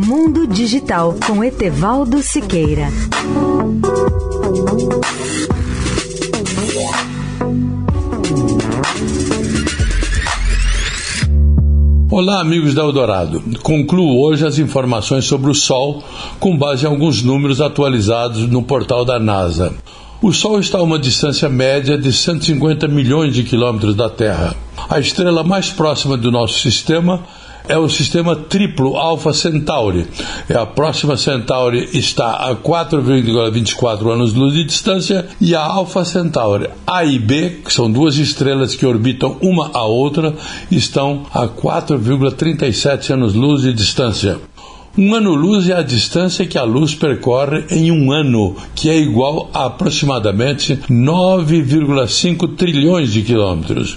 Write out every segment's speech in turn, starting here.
Mundo Digital com Etevaldo Siqueira. Olá, amigos da Eldorado. Concluo hoje as informações sobre o Sol com base em alguns números atualizados no portal da NASA. O Sol está a uma distância média de 150 milhões de quilômetros da Terra. A estrela mais próxima do nosso sistema é o sistema triplo Alpha Centauri. É a próxima Centauri está a 4,24 anos-luz de distância e a Alpha Centauri A e B, que são duas estrelas que orbitam uma a outra, estão a 4,37 anos-luz de distância. Um ano-luz é a distância que a luz percorre em um ano, que é igual a aproximadamente 9,5 trilhões de quilômetros.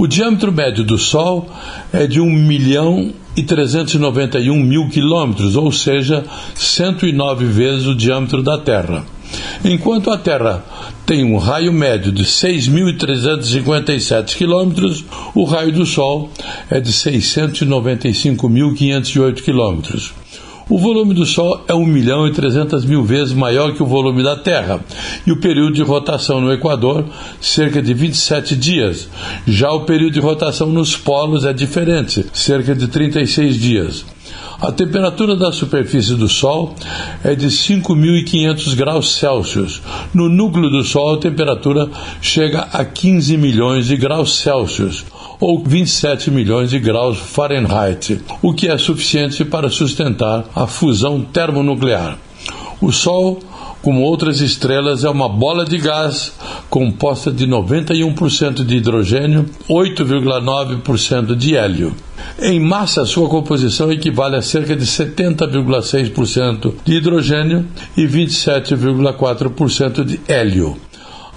O diâmetro médio do Sol é de 1 milhão e 391 mil quilômetros, ou seja, 109 vezes o diâmetro da Terra. Enquanto a Terra tem um raio médio de 6.357 quilômetros, o raio do Sol é de 695.508 quilômetros. O volume do Sol é 1 milhão e 300 mil vezes maior que o volume da Terra, e o período de rotação no Equador, cerca de 27 dias. Já o período de rotação nos polos é diferente, cerca de 36 dias. A temperatura da superfície do Sol é de 5.500 graus Celsius. No núcleo do Sol, a temperatura chega a 15 milhões de graus Celsius ou 27 milhões de graus Fahrenheit, o que é suficiente para sustentar a fusão termonuclear. O Sol, como outras estrelas, é uma bola de gás composta de 91% de hidrogênio, 8,9% de hélio. Em massa, sua composição equivale a cerca de 70,6% de hidrogênio e 27,4% de hélio.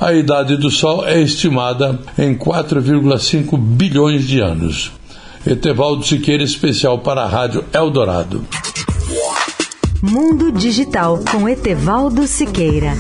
A idade do Sol é estimada em 4,5 bilhões de anos. Etevaldo Siqueira, especial para a Rádio Eldorado. Mundo Digital com Etevaldo Siqueira.